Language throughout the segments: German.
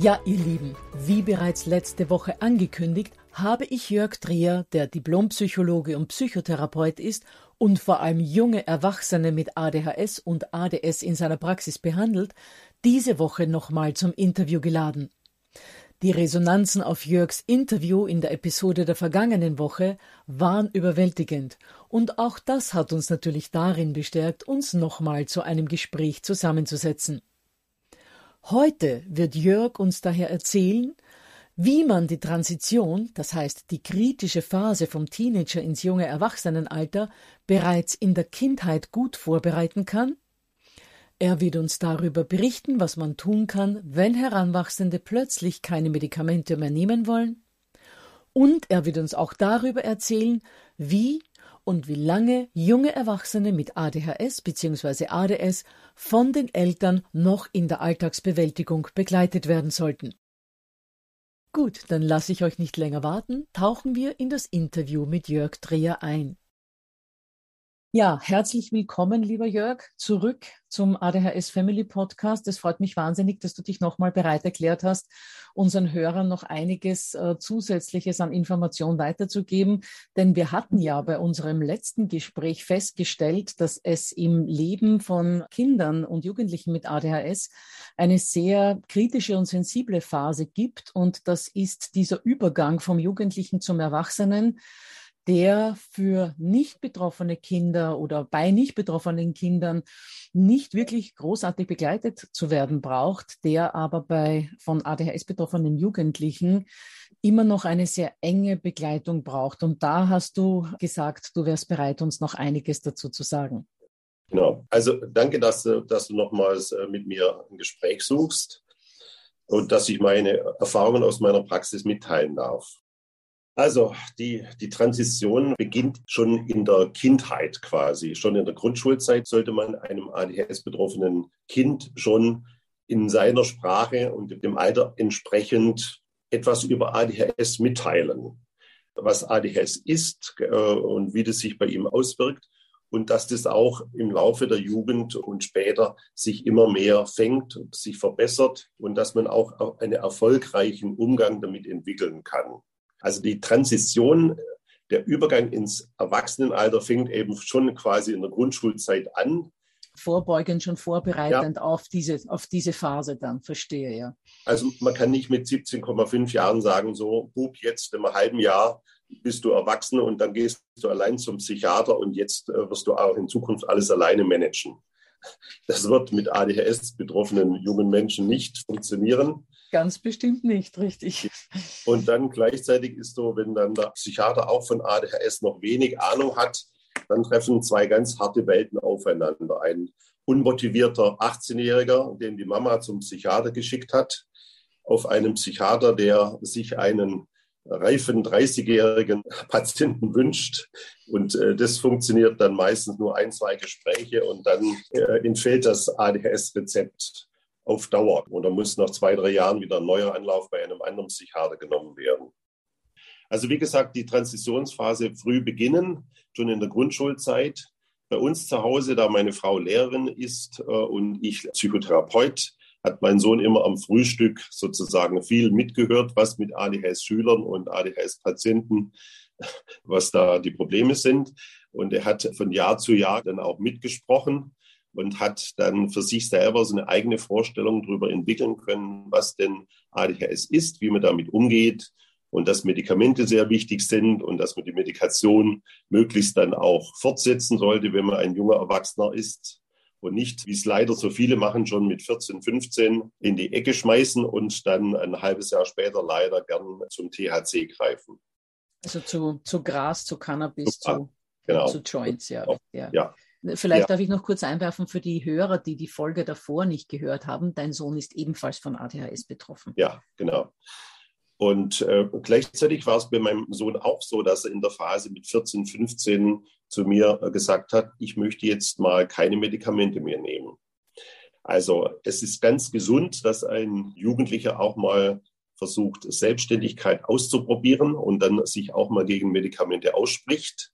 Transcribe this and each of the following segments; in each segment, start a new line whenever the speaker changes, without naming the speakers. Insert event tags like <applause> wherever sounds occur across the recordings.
Ja, ihr Lieben, wie bereits letzte Woche angekündigt, habe ich Jörg Dreher, der Diplompsychologe und Psychotherapeut ist und vor allem junge Erwachsene mit ADHS und ADS in seiner Praxis behandelt, diese Woche nochmal zum Interview geladen. Die Resonanzen auf Jörgs Interview in der Episode der vergangenen Woche waren überwältigend und auch das hat uns natürlich darin bestärkt, uns nochmal zu einem Gespräch zusammenzusetzen. Heute wird Jörg uns daher erzählen, wie man die Transition, das heißt die kritische Phase vom Teenager ins junge Erwachsenenalter, bereits in der Kindheit gut vorbereiten kann. Er wird uns darüber berichten, was man tun kann, wenn Heranwachsende plötzlich keine Medikamente mehr nehmen wollen. Und er wird uns auch darüber erzählen, wie und wie lange junge Erwachsene mit ADHS bzw. ADS von den Eltern noch in der Alltagsbewältigung begleitet werden sollten. Gut, dann lasse ich euch nicht länger warten, tauchen wir in das Interview mit Jörg Dreher ein. Ja, herzlich willkommen, lieber Jörg, zurück zum ADHS Family Podcast. Es freut mich wahnsinnig, dass du dich nochmal bereit erklärt hast, unseren Hörern noch einiges äh, Zusätzliches an Information weiterzugeben. Denn wir hatten ja bei unserem letzten Gespräch festgestellt, dass es im Leben von Kindern und Jugendlichen mit ADHS eine sehr kritische und sensible Phase gibt. Und das ist dieser Übergang vom Jugendlichen zum Erwachsenen der für nicht betroffene Kinder oder bei nicht betroffenen Kindern nicht wirklich großartig begleitet zu werden braucht, der aber bei von ADHS betroffenen Jugendlichen immer noch eine sehr enge Begleitung braucht. Und da hast du gesagt, du wärst bereit, uns noch einiges dazu zu sagen.
Genau. Also danke, dass, dass du nochmals äh, mit mir ein Gespräch suchst und dass ich meine Erfahrungen aus meiner Praxis mitteilen darf. Also die, die Transition beginnt schon in der Kindheit quasi. Schon in der Grundschulzeit sollte man einem ADHS-betroffenen Kind schon in seiner Sprache und dem Alter entsprechend etwas über ADHS mitteilen. Was ADHS ist äh, und wie das sich bei ihm auswirkt und dass das auch im Laufe der Jugend und später sich immer mehr fängt, sich verbessert und dass man auch einen erfolgreichen Umgang damit entwickeln kann. Also die Transition, der Übergang ins Erwachsenenalter fängt eben schon quasi in der Grundschulzeit an.
Vorbeugend, schon vorbereitend ja. auf, diese, auf diese Phase dann, verstehe ja.
Also man kann nicht mit 17,5 Jahren sagen, so, Bub, jetzt im halben Jahr bist du erwachsen und dann gehst du allein zum Psychiater und jetzt äh, wirst du auch in Zukunft alles alleine managen. Das wird mit ADHS betroffenen jungen Menschen nicht funktionieren.
Ganz bestimmt nicht, richtig.
Und dann gleichzeitig ist so, wenn dann der Psychiater auch von ADHS noch wenig Ahnung hat, dann treffen zwei ganz harte Welten aufeinander. Ein unmotivierter 18-Jähriger, den die Mama zum Psychiater geschickt hat, auf einen Psychiater, der sich einen reifen 30-jährigen Patienten wünscht. Und äh, das funktioniert dann meistens nur ein, zwei Gespräche und dann äh, entfällt das ADHS-Rezept auf Dauer. Oder muss nach zwei, drei Jahren wieder ein neuer Anlauf bei einem anderen Psychiater genommen werden. Also wie gesagt, die Transitionsphase früh beginnen, schon in der Grundschulzeit. Bei uns zu Hause, da meine Frau Lehrerin ist äh, und ich Psychotherapeut, hat mein Sohn immer am Frühstück sozusagen viel mitgehört, was mit ADHS-Schülern und ADHS-Patienten, <laughs> was da die Probleme sind. Und er hat von Jahr zu Jahr dann auch mitgesprochen und hat dann für sich selber so eine eigene Vorstellung darüber entwickeln können, was denn ADHS ist, wie man damit umgeht und dass Medikamente sehr wichtig sind und dass man die Medikation möglichst dann auch fortsetzen sollte, wenn man ein junger Erwachsener ist und nicht, wie es leider so viele machen, schon mit 14, 15 in die Ecke schmeißen und dann ein halbes Jahr später leider gern zum THC greifen.
Also zu, zu Gras, zu Cannabis, zu,
genau.
zu Joints, ja.
ja. ja.
Vielleicht ja. darf ich noch kurz einwerfen für die Hörer, die die Folge davor nicht gehört haben. Dein Sohn ist ebenfalls von ADHS betroffen.
Ja, genau. Und äh, gleichzeitig war es bei meinem Sohn auch so, dass er in der Phase mit 14, 15 zu mir gesagt hat, ich möchte jetzt mal keine Medikamente mehr nehmen. Also es ist ganz gesund, dass ein Jugendlicher auch mal versucht, Selbstständigkeit auszuprobieren und dann sich auch mal gegen Medikamente ausspricht.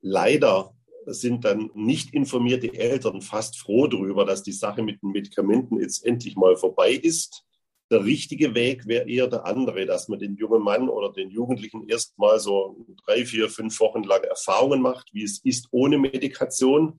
Leider sind dann nicht informierte Eltern fast froh darüber, dass die Sache mit den Medikamenten jetzt endlich mal vorbei ist der richtige Weg wäre eher der andere, dass man den jungen Mann oder den Jugendlichen erst mal so drei, vier, fünf Wochen lang Erfahrungen macht, wie es ist ohne Medikation.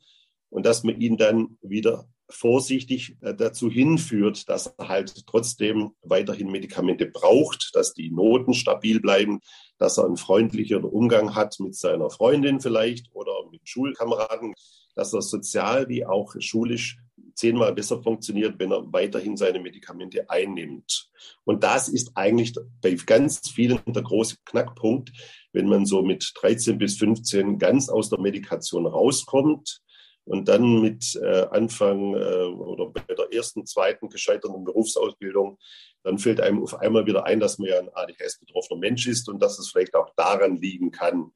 Und dass man ihn dann wieder vorsichtig äh, dazu hinführt, dass er halt trotzdem weiterhin Medikamente braucht, dass die Noten stabil bleiben, dass er einen freundlicheren Umgang hat mit seiner Freundin vielleicht oder mit Schulkameraden, dass er sozial wie auch schulisch zehnmal besser funktioniert, wenn er weiterhin seine Medikamente einnimmt. Und das ist eigentlich bei ganz vielen der große Knackpunkt, wenn man so mit 13 bis 15 ganz aus der Medikation rauskommt und dann mit äh, Anfang äh, oder bei der ersten, zweiten gescheiterten Berufsausbildung, dann fällt einem auf einmal wieder ein, dass man ja ein ADHS-betroffener Mensch ist und dass es vielleicht auch daran liegen kann,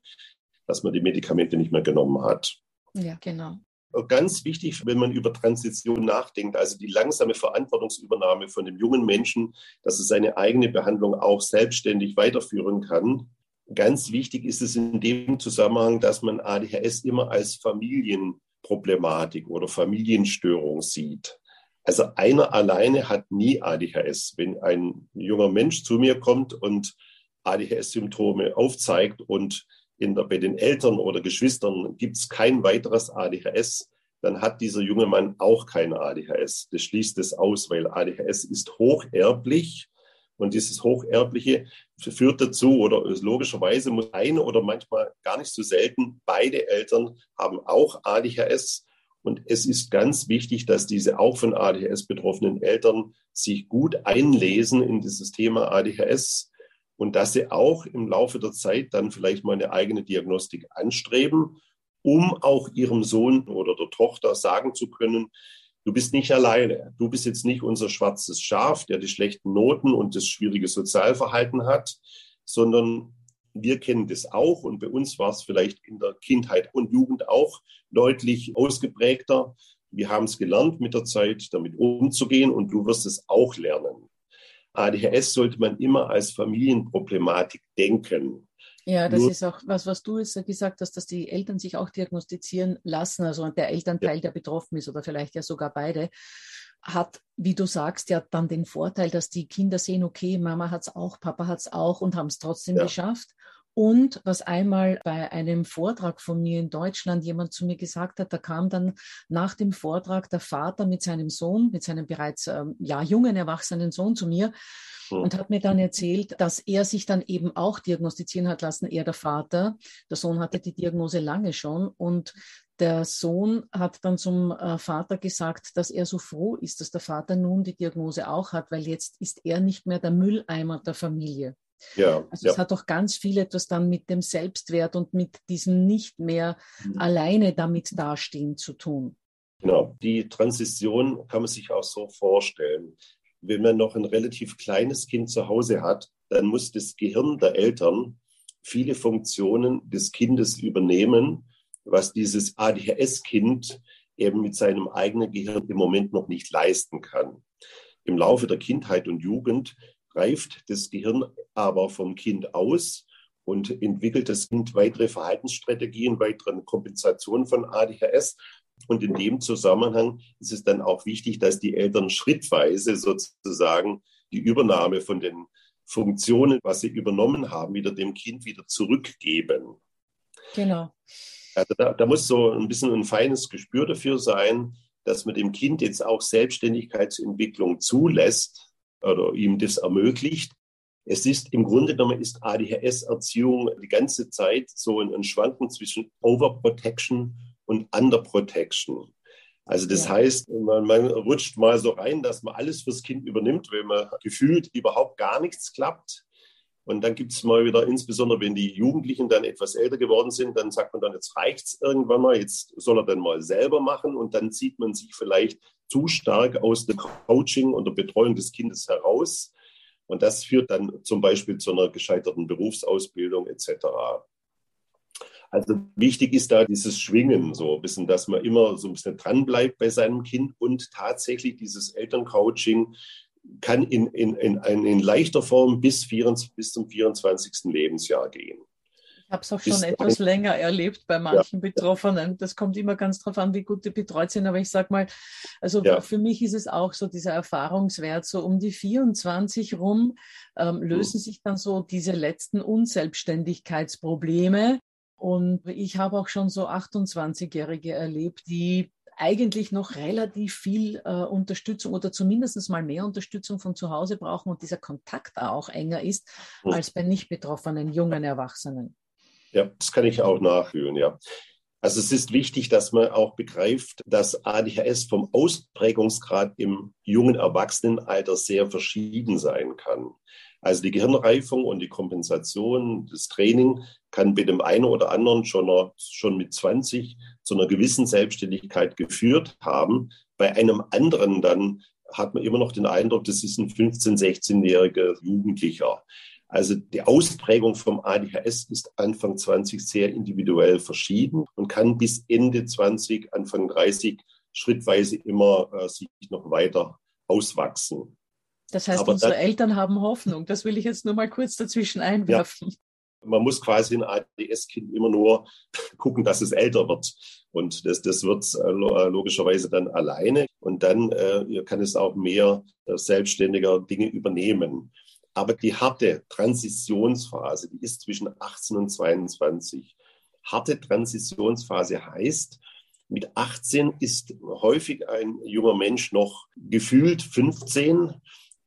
dass man die Medikamente nicht mehr genommen hat.
Ja, genau
ganz wichtig, wenn man über Transition nachdenkt, also die langsame Verantwortungsübernahme von dem jungen Menschen, dass er seine eigene Behandlung auch selbstständig weiterführen kann. Ganz wichtig ist es in dem Zusammenhang, dass man ADHS immer als Familienproblematik oder Familienstörung sieht. Also einer alleine hat nie ADHS. Wenn ein junger Mensch zu mir kommt und ADHS-Symptome aufzeigt und in der, bei den Eltern oder Geschwistern gibt es kein weiteres ADHS, dann hat dieser junge Mann auch kein ADHS. Das schließt es aus, weil ADHS ist hocherblich und dieses Hocherbliche führt dazu oder logischerweise muss eine oder manchmal gar nicht so selten beide Eltern haben auch ADHS. Und es ist ganz wichtig, dass diese auch von ADHS betroffenen Eltern sich gut einlesen in dieses Thema ADHS und dass sie auch im Laufe der Zeit dann vielleicht mal eine eigene Diagnostik anstreben, um auch ihrem Sohn oder der Tochter sagen zu können, du bist nicht alleine. Du bist jetzt nicht unser schwarzes Schaf, der die schlechten Noten und das schwierige Sozialverhalten hat, sondern wir kennen das auch und bei uns war es vielleicht in der Kindheit und Jugend auch deutlich ausgeprägter. Wir haben es gelernt mit der Zeit, damit umzugehen und du wirst es auch lernen. ADHS sollte man immer als Familienproblematik denken.
Ja, das Nur, ist auch was, was du jetzt gesagt hast, dass die Eltern sich auch diagnostizieren lassen, also der Elternteil, ja. der betroffen ist oder vielleicht ja sogar beide, hat, wie du sagst, ja dann den Vorteil, dass die Kinder sehen, okay, Mama hat es auch, Papa hat es auch und haben es trotzdem ja. geschafft. Und was einmal bei einem Vortrag von mir in Deutschland jemand zu mir gesagt hat, da kam dann nach dem Vortrag der Vater mit seinem Sohn, mit seinem bereits ähm, ja, jungen, erwachsenen Sohn zu mir hm. und hat mir dann erzählt, dass er sich dann eben auch diagnostizieren hat lassen, er der Vater. Der Sohn hatte die Diagnose lange schon und der Sohn hat dann zum äh, Vater gesagt, dass er so froh ist, dass der Vater nun die Diagnose auch hat, weil jetzt ist er nicht mehr der Mülleimer der Familie. Ja, also ja. es hat doch ganz viel etwas dann mit dem Selbstwert und mit diesem nicht mehr mhm. alleine damit dastehen zu tun.
Genau, die Transition kann man sich auch so vorstellen. Wenn man noch ein relativ kleines Kind zu Hause hat, dann muss das Gehirn der Eltern viele Funktionen des Kindes übernehmen, was dieses ADHS-Kind eben mit seinem eigenen Gehirn im Moment noch nicht leisten kann. Im Laufe der Kindheit und Jugend reift das Gehirn aber vom Kind aus und entwickelt das Kind weitere Verhaltensstrategien, weitere Kompensationen von ADHS. Und in dem Zusammenhang ist es dann auch wichtig, dass die Eltern schrittweise sozusagen die Übernahme von den Funktionen, was sie übernommen haben, wieder dem Kind wieder zurückgeben.
Genau.
Also da, da muss so ein bisschen ein feines Gespür dafür sein, dass man dem Kind jetzt auch Selbstständigkeitsentwicklung zulässt oder ihm das ermöglicht. Es ist im Grunde genommen ist ADHS-Erziehung die ganze Zeit so ein, ein Schwanken zwischen Overprotection und Underprotection. Also das ja. heißt, man, man, rutscht mal so rein, dass man alles fürs Kind übernimmt, wenn man gefühlt überhaupt gar nichts klappt. Und dann gibt es mal wieder, insbesondere wenn die Jugendlichen dann etwas älter geworden sind, dann sagt man dann, jetzt reicht es irgendwann mal, jetzt soll er dann mal selber machen und dann zieht man sich vielleicht zu stark aus dem Coaching und der Betreuung des Kindes heraus. Und das führt dann zum Beispiel zu einer gescheiterten Berufsausbildung etc. Also wichtig ist da dieses Schwingen, so ein bisschen, dass man immer so ein bisschen dranbleibt bei seinem Kind und tatsächlich dieses Elterncoaching kann in, in, in, in leichter Form bis, 24, bis zum 24. Lebensjahr gehen.
Ich habe es auch schon bis etwas länger erlebt bei manchen ja. Betroffenen. Das kommt immer ganz drauf an, wie gut die betreut sind. Aber ich sage mal, also ja. für mich ist es auch so dieser Erfahrungswert, so um die 24 rum ähm, lösen mhm. sich dann so diese letzten Unselbstständigkeitsprobleme. Und ich habe auch schon so 28-Jährige erlebt, die eigentlich noch relativ viel äh, Unterstützung oder zumindest mal mehr Unterstützung von zu Hause brauchen und dieser Kontakt auch enger ist als bei nicht betroffenen jungen Erwachsenen.
Ja, das kann ich auch nachfühlen, ja. Also es ist wichtig, dass man auch begreift, dass ADHS vom Ausprägungsgrad im jungen Erwachsenenalter sehr verschieden sein kann. Also die Gehirnreifung und die Kompensation, das Training kann bei dem einen oder anderen schon, schon mit 20 zu einer gewissen Selbstständigkeit geführt haben. Bei einem anderen dann hat man immer noch den Eindruck, das ist ein 15-, 16-jähriger Jugendlicher. Also die Ausprägung vom ADHS ist Anfang 20 sehr individuell verschieden und kann bis Ende 20, Anfang 30 schrittweise immer äh, sich noch weiter auswachsen.
Das heißt, Aber unsere dann, Eltern haben Hoffnung. Das will ich jetzt nur mal kurz dazwischen einwerfen. Ja.
Man muss quasi ein ADS-Kind immer nur <laughs> gucken, dass es älter wird. Und das, das wird äh, äh, logischerweise dann alleine. Und dann äh, kann es auch mehr äh, selbstständiger Dinge übernehmen. Aber die harte Transitionsphase, die ist zwischen 18 und 22. Harte Transitionsphase heißt, mit 18 ist häufig ein junger Mensch noch gefühlt 15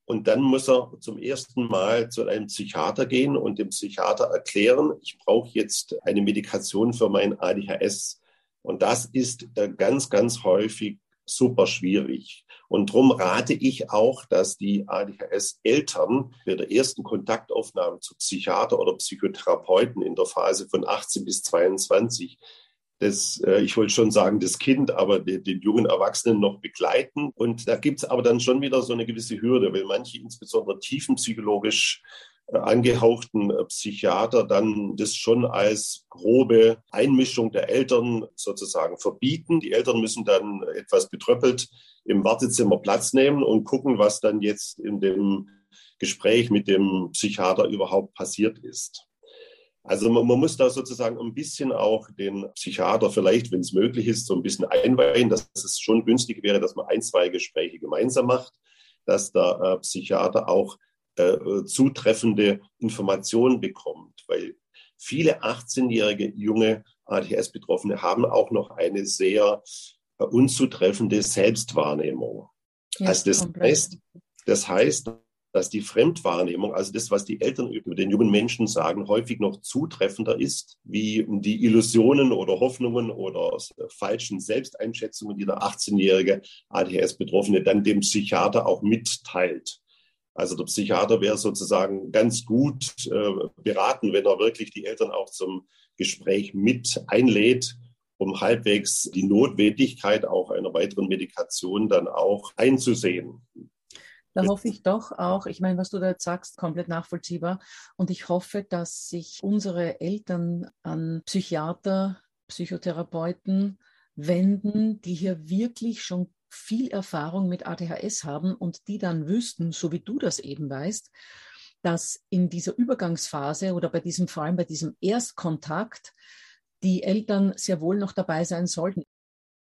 und dann muss er zum ersten Mal zu einem Psychiater gehen und dem Psychiater erklären, ich brauche jetzt eine Medikation für mein ADHS. Und das ist äh, ganz, ganz häufig super schwierig. Und darum rate ich auch, dass die ADHS-Eltern bei der ersten Kontaktaufnahme zu Psychiater oder Psychotherapeuten in der Phase von 18 bis 22 das, äh, ich wollte schon sagen, das Kind, aber den, den jungen Erwachsenen noch begleiten. Und da gibt es aber dann schon wieder so eine gewisse Hürde, weil manche insbesondere tiefenpsychologisch äh, angehauchten äh, Psychiater dann das schon als grobe Einmischung der Eltern sozusagen verbieten. Die Eltern müssen dann etwas betröppelt im Wartezimmer Platz nehmen und gucken, was dann jetzt in dem Gespräch mit dem Psychiater überhaupt passiert ist. Also man, man, muss da sozusagen ein bisschen auch den Psychiater vielleicht, wenn es möglich ist, so ein bisschen einweihen, dass es schon günstig wäre, dass man ein, zwei Gespräche gemeinsam macht, dass der äh, Psychiater auch äh, zutreffende Informationen bekommt, weil viele 18-jährige junge ADHS-Betroffene haben auch noch eine sehr äh, unzutreffende Selbstwahrnehmung. Ja, also das heißt, das heißt, dass die Fremdwahrnehmung, also das, was die Eltern über den jungen Menschen sagen, häufig noch zutreffender ist, wie die Illusionen oder Hoffnungen oder falschen Selbsteinschätzungen, die der 18-jährige ADHS-Betroffene dann dem Psychiater auch mitteilt. Also der Psychiater wäre sozusagen ganz gut äh, beraten, wenn er wirklich die Eltern auch zum Gespräch mit einlädt, um halbwegs die Notwendigkeit auch einer weiteren Medikation dann auch einzusehen.
Da hoffe ich doch auch, ich meine, was du da jetzt sagst, komplett nachvollziehbar. Und ich hoffe, dass sich unsere Eltern an Psychiater, Psychotherapeuten wenden, die hier wirklich schon viel Erfahrung mit ADHS haben und die dann wüssten, so wie du das eben weißt, dass in dieser Übergangsphase oder bei diesem, vor allem bei diesem Erstkontakt, die Eltern sehr wohl noch dabei sein sollten.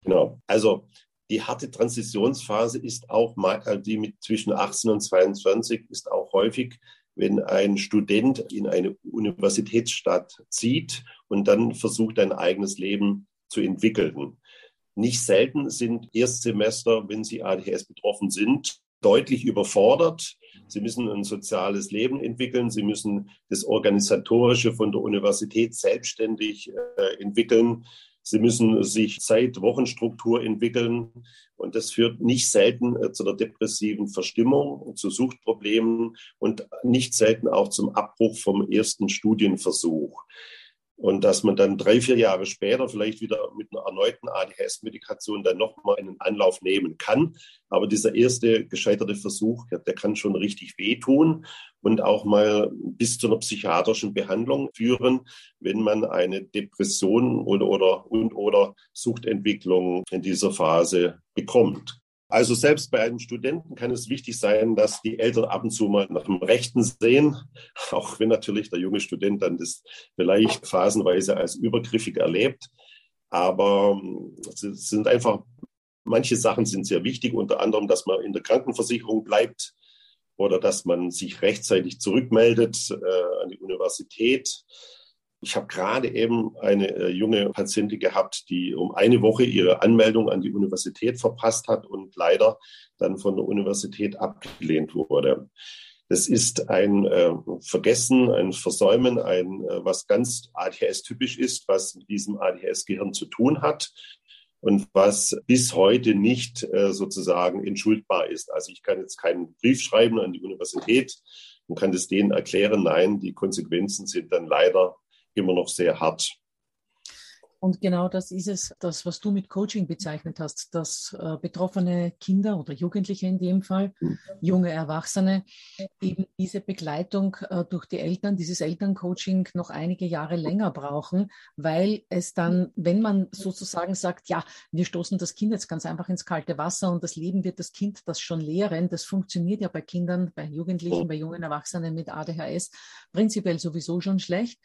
Genau. Also die harte Transitionsphase ist auch mal, äh, die mit zwischen 18 und 22 ist auch häufig, wenn ein Student in eine Universitätsstadt zieht und dann versucht, ein eigenes Leben zu entwickeln. Nicht selten sind Erstsemester, wenn sie ADHS betroffen sind, deutlich überfordert. Sie müssen ein soziales Leben entwickeln. Sie müssen das Organisatorische von der Universität selbstständig äh, entwickeln. Sie müssen sich Zeit-Wochenstruktur entwickeln. Und das führt nicht selten äh, zu der depressiven Verstimmung, zu Suchtproblemen und nicht selten auch zum Abbruch vom ersten Studienversuch. Und dass man dann drei, vier Jahre später vielleicht wieder mit einer erneuten ADHS-Medikation dann nochmal einen Anlauf nehmen kann. Aber dieser erste gescheiterte Versuch, der kann schon richtig wehtun und auch mal bis zu einer psychiatrischen Behandlung führen, wenn man eine Depression oder, oder, und oder Suchtentwicklung in dieser Phase bekommt. Also selbst bei einem Studenten kann es wichtig sein, dass die Eltern ab und zu mal nach dem Rechten sehen, <laughs> auch wenn natürlich der junge Student dann das vielleicht phasenweise als übergriffig erlebt. Aber es sind einfach, manche Sachen sind sehr wichtig, unter anderem, dass man in der Krankenversicherung bleibt oder dass man sich rechtzeitig zurückmeldet äh, an die Universität ich habe gerade eben eine äh, junge Patientin gehabt, die um eine Woche ihre Anmeldung an die Universität verpasst hat und leider dann von der Universität abgelehnt wurde. Das ist ein äh, Vergessen, ein Versäumen, ein äh, was ganz ADHS-typisch ist, was mit diesem ADHS-Gehirn zu tun hat und was bis heute nicht äh, sozusagen entschuldbar ist. Also ich kann jetzt keinen Brief schreiben an die Universität und kann das denen erklären. Nein, die Konsequenzen sind dann leider immer noch sehr hart.
Und genau das ist es, das, was du mit Coaching bezeichnet hast, dass äh, betroffene Kinder oder Jugendliche in dem Fall, mhm. junge Erwachsene, eben diese Begleitung äh, durch die Eltern, dieses Elterncoaching noch einige Jahre länger brauchen, weil es dann, wenn man sozusagen sagt, ja, wir stoßen das Kind jetzt ganz einfach ins kalte Wasser und das Leben wird das Kind das schon lehren, das funktioniert ja bei Kindern, bei Jugendlichen, bei jungen Erwachsenen mit ADHS prinzipiell sowieso schon schlecht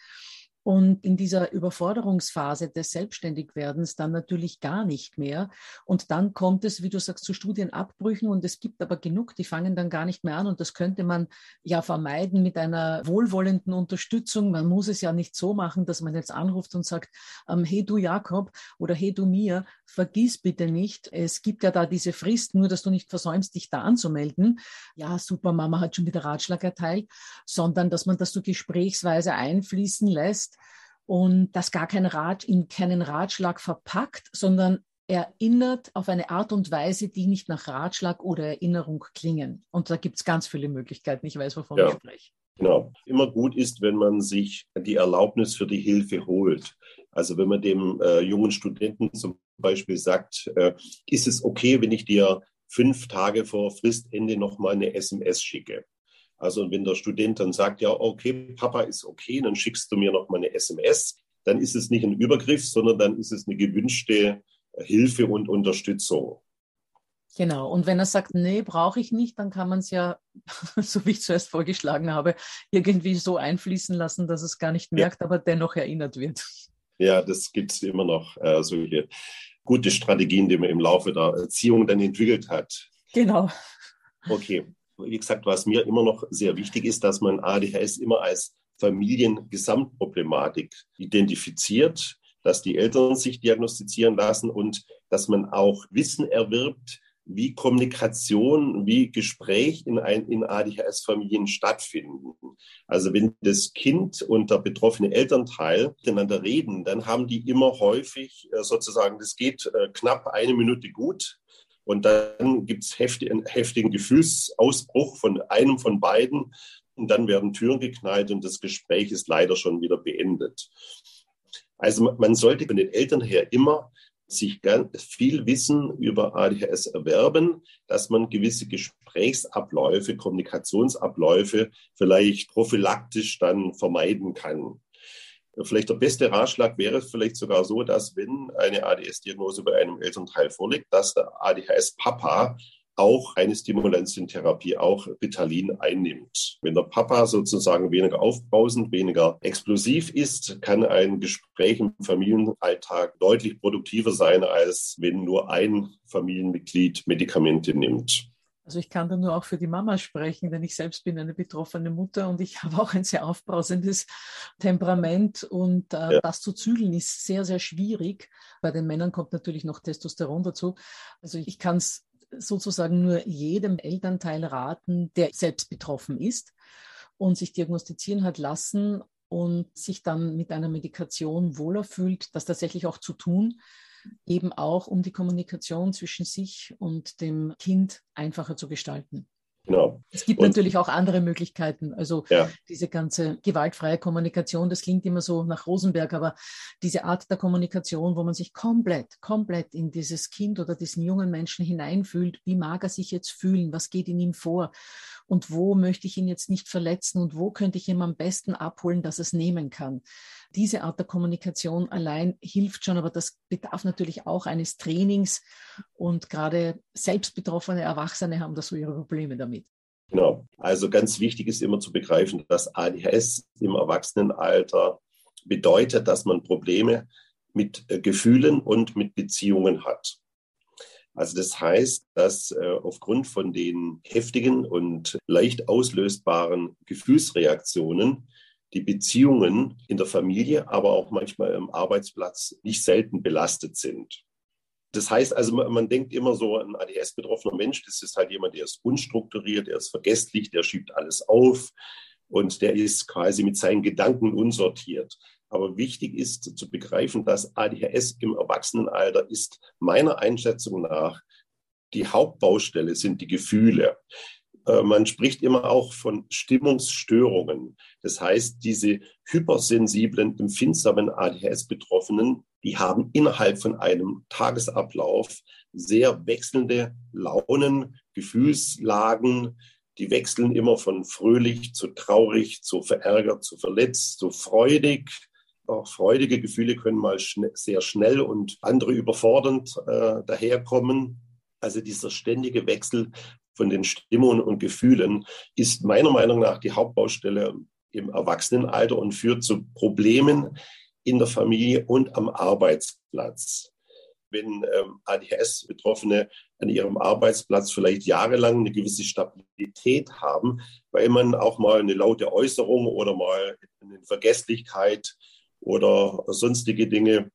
und in dieser Überforderungsphase des Selbstständigwerdens dann natürlich gar nicht mehr. Und dann kommt es, wie du sagst, zu Studienabbrüchen und es gibt aber genug, die fangen dann gar nicht mehr an und das könnte man ja vermeiden mit einer wohlwollenden Unterstützung. Man muss es ja nicht so machen, dass man jetzt anruft und sagt, ähm, hey du Jakob oder hey du mir, vergiss bitte nicht, es gibt ja da diese Frist, nur dass du nicht versäumst, dich da anzumelden. Ja, super, Mama hat schon wieder Ratschlag erteilt, sondern dass man das so gesprächsweise einfließen lässt und das gar kein Rat, in keinen Ratschlag verpackt, sondern erinnert auf eine Art und Weise, die nicht nach Ratschlag oder Erinnerung klingen. Und da gibt es ganz viele Möglichkeiten. Ich weiß, wovon ja. ich spreche.
Genau. Immer gut ist, wenn man sich die Erlaubnis für die Hilfe holt. Also wenn man dem äh, jungen Studenten zum Beispiel sagt, äh, ist es okay, wenn ich dir fünf Tage vor Fristende nochmal eine SMS schicke? Also wenn der Student dann sagt, ja, okay, Papa ist okay, dann schickst du mir noch mal eine SMS, dann ist es nicht ein Übergriff, sondern dann ist es eine gewünschte Hilfe und Unterstützung.
Genau. Und wenn er sagt, nee, brauche ich nicht, dann kann man es ja, <laughs> so wie ich zuerst vorgeschlagen habe, irgendwie so einfließen lassen, dass es gar nicht merkt, ja. aber dennoch erinnert wird.
Ja, das gibt es immer noch, äh, solche gute Strategien, die man im Laufe der Erziehung dann entwickelt hat.
Genau.
Okay wie gesagt, was mir immer noch sehr wichtig ist, dass man ADHS immer als Familiengesamtproblematik identifiziert, dass die Eltern sich diagnostizieren lassen und dass man auch Wissen erwirbt, wie Kommunikation, wie Gespräch in, in ADHS-Familien stattfinden. Also wenn das Kind und der betroffene Elternteil miteinander reden, dann haben die immer häufig äh, sozusagen, das geht äh, knapp eine Minute gut. Und dann gibt es einen heftigen Gefühlsausbruch von einem von beiden. Und dann werden Türen geknallt und das Gespräch ist leider schon wieder beendet. Also man sollte von den Eltern her immer sich viel Wissen über ADHS erwerben, dass man gewisse Gesprächsabläufe, Kommunikationsabläufe vielleicht prophylaktisch dann vermeiden kann. Vielleicht der beste Ratschlag wäre vielleicht sogar so, dass wenn eine ADS-Diagnose bei einem Elternteil vorliegt, dass der ADHS-Papa auch eine Stimulantientherapie, auch Ritalin einnimmt. Wenn der Papa sozusagen weniger aufbrausend, weniger explosiv ist, kann ein Gespräch im Familienalltag deutlich produktiver sein, als wenn nur ein Familienmitglied Medikamente nimmt.
Also ich kann da nur auch für die Mama sprechen, denn ich selbst bin eine betroffene Mutter und ich <laughs> habe auch ein sehr aufbrausendes Temperament und äh, ja. das zu zügeln ist sehr, sehr schwierig. Bei den Männern kommt natürlich noch Testosteron dazu. Also ich kann es sozusagen nur jedem Elternteil raten, der selbst betroffen ist und sich diagnostizieren hat lassen und sich dann mit einer Medikation wohler fühlt, das tatsächlich auch zu tun, eben auch um die Kommunikation zwischen sich und dem Kind einfacher zu gestalten. Genau. Es gibt und, natürlich auch andere Möglichkeiten. Also ja. diese ganze gewaltfreie Kommunikation, das klingt immer so nach Rosenberg, aber diese Art der Kommunikation, wo man sich komplett, komplett in dieses Kind oder diesen jungen Menschen hineinfühlt, wie mag er sich jetzt fühlen, was geht in ihm vor und wo möchte ich ihn jetzt nicht verletzen und wo könnte ich ihm am besten abholen, dass er es nehmen kann. Diese Art der Kommunikation allein hilft schon, aber das bedarf natürlich auch eines Trainings und gerade selbst betroffene Erwachsene haben da so ihre Probleme damit.
Genau. Also ganz wichtig ist immer zu begreifen, dass ADHS im Erwachsenenalter bedeutet, dass man Probleme mit äh, Gefühlen und mit Beziehungen hat. Also das heißt, dass äh, aufgrund von den heftigen und leicht auslösbaren Gefühlsreaktionen die Beziehungen in der Familie, aber auch manchmal am Arbeitsplatz nicht selten belastet sind. Das heißt also, man, man denkt immer so, ein ADS-betroffener Mensch, das ist halt jemand, der ist unstrukturiert, der ist vergesslich, der schiebt alles auf und der ist quasi mit seinen Gedanken unsortiert. Aber wichtig ist zu begreifen, dass ADHS im Erwachsenenalter ist meiner Einschätzung nach die Hauptbaustelle sind die Gefühle. Äh, man spricht immer auch von Stimmungsstörungen. Das heißt, diese hypersensiblen, empfindsamen ADHS-Betroffenen, die haben innerhalb von einem Tagesablauf sehr wechselnde Launen, Gefühlslagen. Die wechseln immer von fröhlich zu traurig, zu verärgert, zu verletzt, zu freudig. Auch freudige Gefühle können mal schn sehr schnell und andere überfordernd äh, daherkommen. Also dieser ständige Wechsel von den Stimmungen und Gefühlen ist meiner Meinung nach die Hauptbaustelle im Erwachsenenalter und führt zu Problemen in der Familie und am Arbeitsplatz. Wenn ähm, ADHS-Betroffene an ihrem Arbeitsplatz vielleicht jahrelang eine gewisse Stabilität haben, weil man auch mal eine laute Äußerung oder mal eine Vergesslichkeit oder sonstige Dinge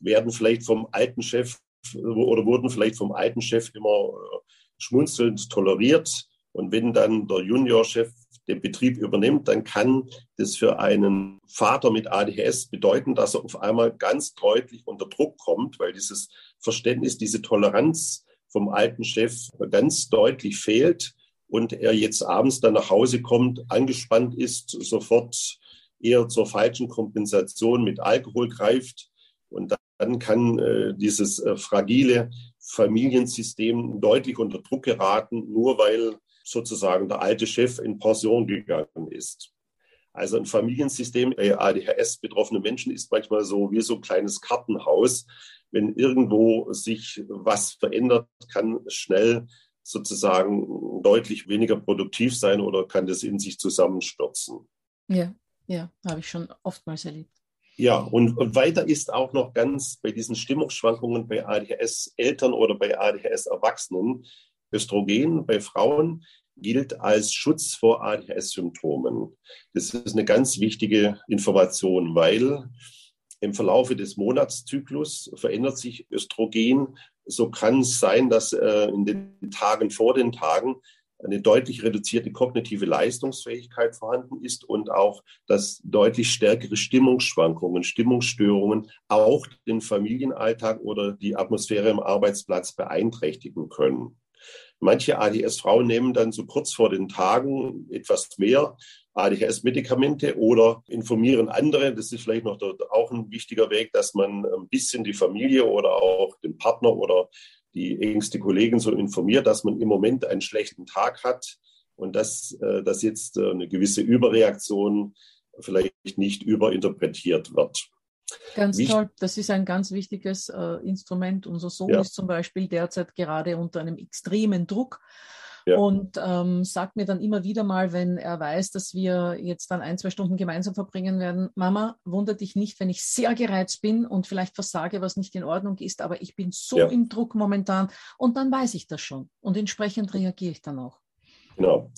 werden vielleicht vom alten Chef oder wurden vielleicht vom alten Chef immer äh, schmunzelnd toleriert. Und wenn dann der Juniorchef den Betrieb übernimmt, dann kann das für einen Vater mit ADHS bedeuten, dass er auf einmal ganz deutlich unter Druck kommt, weil dieses Verständnis, diese Toleranz vom alten Chef ganz deutlich fehlt und er jetzt abends dann nach Hause kommt, angespannt ist, sofort eher zur falschen Kompensation mit Alkohol greift und dann kann äh, dieses äh, fragile Familiensystem deutlich unter Druck geraten, nur weil sozusagen der alte Chef in Pension gegangen ist. Also ein Familiensystem bei ADHS betroffene Menschen ist manchmal so wie so ein kleines Kartenhaus. Wenn irgendwo sich was verändert, kann schnell sozusagen deutlich weniger produktiv sein oder kann das in sich zusammenstürzen.
Ja, ja, habe ich schon oftmals erlebt.
Ja, und, weiter ist auch noch ganz bei diesen Stimmungsschwankungen bei ADHS-Eltern oder bei ADHS-Erwachsenen, Östrogen bei Frauen gilt als Schutz vor ADHS-Symptomen. Das ist eine ganz wichtige Information, weil im Verlaufe des Monatszyklus verändert sich Östrogen so kann es sein, dass äh, in den Tagen vor den Tagen eine deutlich reduzierte kognitive Leistungsfähigkeit vorhanden ist und auch, dass deutlich stärkere Stimmungsschwankungen, Stimmungsstörungen auch den Familienalltag oder die Atmosphäre im Arbeitsplatz beeinträchtigen können. Manche ADS-Frauen nehmen dann so kurz vor den Tagen etwas mehr ADHS-Medikamente oder informieren andere. Das ist vielleicht noch auch ein wichtiger Weg, dass man ein bisschen die Familie oder auch den Partner oder die engste Kollegin so informiert, dass man im Moment einen schlechten Tag hat und dass, äh, dass jetzt äh, eine gewisse Überreaktion vielleicht nicht überinterpretiert wird.
Ganz Wicht toll. Das ist ein ganz wichtiges äh, Instrument. Unser Sohn ja. ist zum Beispiel derzeit gerade unter einem extremen Druck ja. und ähm, sagt mir dann immer wieder mal, wenn er weiß, dass wir jetzt dann ein, zwei Stunden gemeinsam verbringen werden, Mama, wundert dich nicht, wenn ich sehr gereizt bin und vielleicht versage, was nicht in Ordnung ist, aber ich bin so ja. im Druck momentan und dann weiß ich das schon und entsprechend reagiere ich dann auch.
Genau.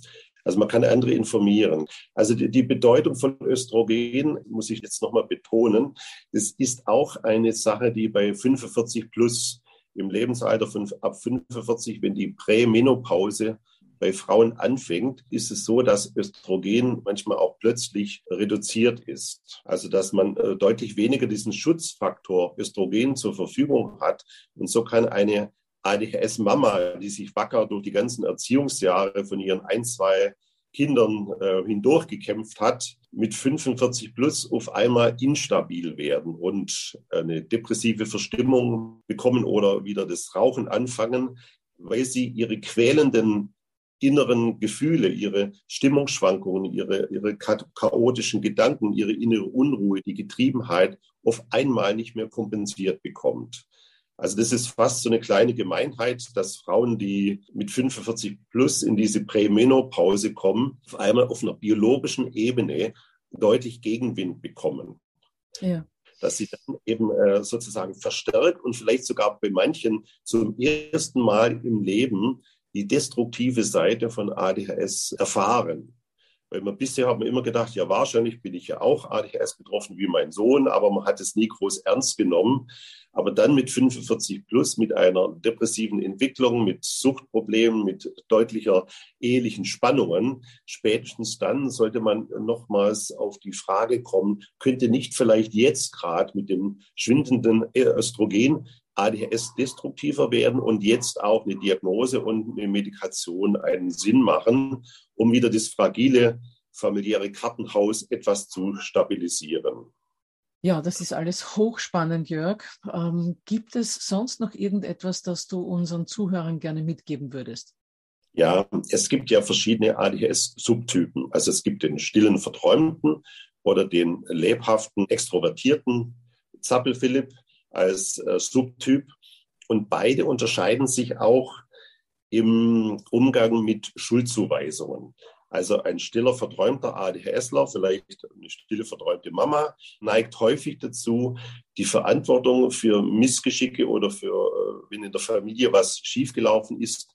Also man kann andere informieren. Also die, die Bedeutung von Östrogen, muss ich jetzt nochmal betonen, das ist auch eine Sache, die bei 45 plus im Lebensalter von ab 45, wenn die Prämenopause bei Frauen anfängt, ist es so, dass Östrogen manchmal auch plötzlich reduziert ist. Also dass man äh, deutlich weniger diesen Schutzfaktor Östrogen zur Verfügung hat. Und so kann eine ADHS-Mama, die sich wacker durch die ganzen Erziehungsjahre von ihren ein, zwei Kindern äh, hindurchgekämpft hat, mit 45 plus auf einmal instabil werden und eine depressive Verstimmung bekommen oder wieder das Rauchen anfangen, weil sie ihre quälenden inneren Gefühle, ihre Stimmungsschwankungen, ihre, ihre chaotischen Gedanken, ihre innere Unruhe, die Getriebenheit auf einmal nicht mehr kompensiert bekommt. Also das ist fast so eine kleine Gemeinheit, dass Frauen, die mit 45 plus in diese Prämenopause kommen, auf einmal auf einer biologischen Ebene deutlich Gegenwind bekommen. Ja. Dass sie dann eben äh, sozusagen verstärkt und vielleicht sogar bei manchen zum ersten Mal im Leben die destruktive Seite von ADHS erfahren. Weil man bisher hat man immer gedacht, ja, wahrscheinlich bin ich ja auch ADHS betroffen wie mein Sohn, aber man hat es nie groß ernst genommen. Aber dann mit 45 plus, mit einer depressiven Entwicklung, mit Suchtproblemen, mit deutlicher ehelichen Spannungen, spätestens dann sollte man nochmals auf die Frage kommen, könnte nicht vielleicht jetzt gerade mit dem schwindenden Östrogen ADHS destruktiver werden und jetzt auch eine Diagnose und eine Medikation einen Sinn machen, um wieder das fragile familiäre Kartenhaus etwas zu stabilisieren.
Ja, das ist alles hochspannend, Jörg. Ähm, gibt es sonst noch irgendetwas, das du unseren Zuhörern gerne mitgeben würdest?
Ja, es gibt ja verschiedene ADHS-Subtypen. Also es gibt den stillen Verträumten oder den lebhaften, extrovertierten Zappel-Philipp als äh, Subtyp. Und beide unterscheiden sich auch im Umgang mit Schuldzuweisungen. Also ein stiller, verträumter ADHSler, vielleicht eine stille, verträumte Mama, neigt häufig dazu, die Verantwortung für Missgeschicke oder für, äh, wenn in der Familie was schiefgelaufen ist,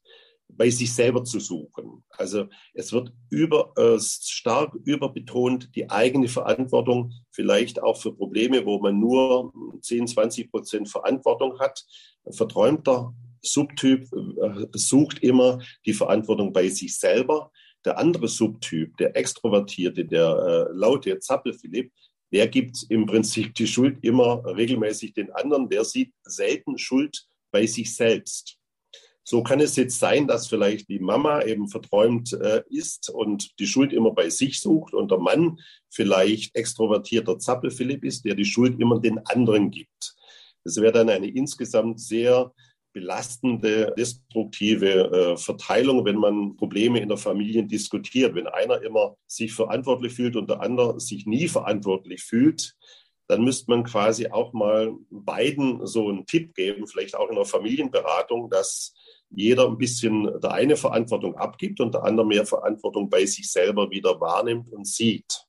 bei sich selber zu suchen. Also es wird über, äh, stark überbetont, die eigene Verantwortung, vielleicht auch für Probleme, wo man nur 10, 20 Prozent Verantwortung hat. Ein verträumter Subtyp äh, sucht immer die Verantwortung bei sich selber. Der andere Subtyp, der Extrovertierte, der äh, laute Zappel-Philipp, der gibt im Prinzip die Schuld immer regelmäßig den anderen. Der sieht selten Schuld bei sich selbst. So kann es jetzt sein, dass vielleicht die Mama eben verträumt äh, ist und die Schuld immer bei sich sucht und der Mann vielleicht extrovertierter Zappel-Philipp ist, der die Schuld immer den anderen gibt. Das wäre dann eine insgesamt sehr belastende, destruktive äh, Verteilung, wenn man Probleme in der Familie diskutiert. Wenn einer immer sich verantwortlich fühlt und der andere sich nie verantwortlich fühlt, dann müsste man quasi auch mal beiden so einen Tipp geben, vielleicht auch in der Familienberatung, dass jeder ein bisschen der eine Verantwortung abgibt und der andere mehr Verantwortung bei sich selber wieder wahrnimmt und sieht.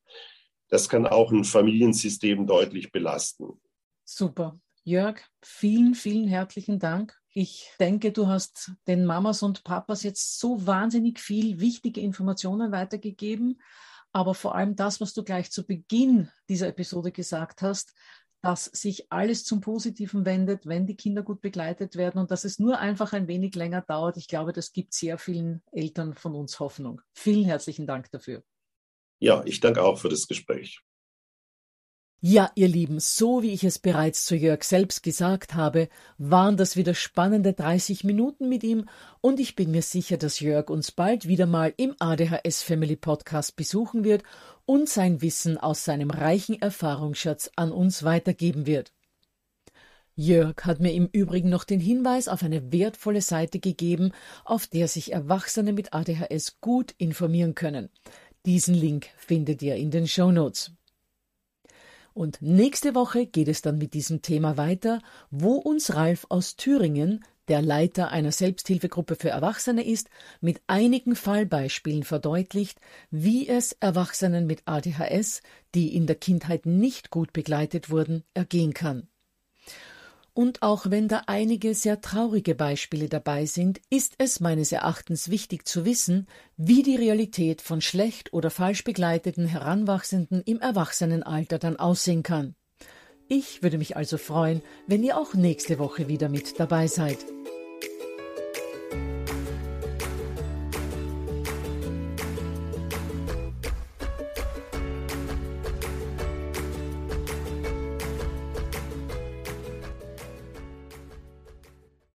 Das kann auch ein Familiensystem deutlich belasten.
Super. Jörg, vielen, vielen herzlichen Dank. Ich denke, du hast den Mamas und Papas jetzt so wahnsinnig viel wichtige Informationen weitergegeben. Aber vor allem das, was du gleich zu Beginn dieser Episode gesagt hast, dass sich alles zum Positiven wendet, wenn die Kinder gut begleitet werden und dass es nur einfach ein wenig länger dauert. Ich glaube, das gibt sehr vielen Eltern von uns Hoffnung. Vielen herzlichen Dank dafür.
Ja, ich danke auch für das Gespräch.
Ja, ihr Lieben, so wie ich es bereits zu Jörg selbst gesagt habe, waren das wieder spannende 30 Minuten mit ihm und ich bin mir sicher, dass Jörg uns bald wieder mal im ADHS Family Podcast besuchen wird und sein Wissen aus seinem reichen Erfahrungsschatz an uns weitergeben wird. Jörg hat mir im Übrigen noch den Hinweis auf eine wertvolle Seite gegeben, auf der sich Erwachsene mit ADHS gut informieren können. Diesen Link findet ihr in den Show Notes. Und nächste Woche geht es dann mit diesem Thema weiter, wo uns Ralf aus Thüringen, der Leiter einer Selbsthilfegruppe für Erwachsene ist, mit einigen Fallbeispielen verdeutlicht, wie es Erwachsenen mit ADHS, die in der Kindheit nicht gut begleitet wurden, ergehen kann. Und auch wenn da einige sehr traurige Beispiele dabei sind, ist es meines Erachtens wichtig zu wissen, wie die Realität von schlecht oder falsch begleiteten Heranwachsenden im Erwachsenenalter dann aussehen kann. Ich würde mich also freuen, wenn ihr auch nächste Woche wieder mit dabei seid.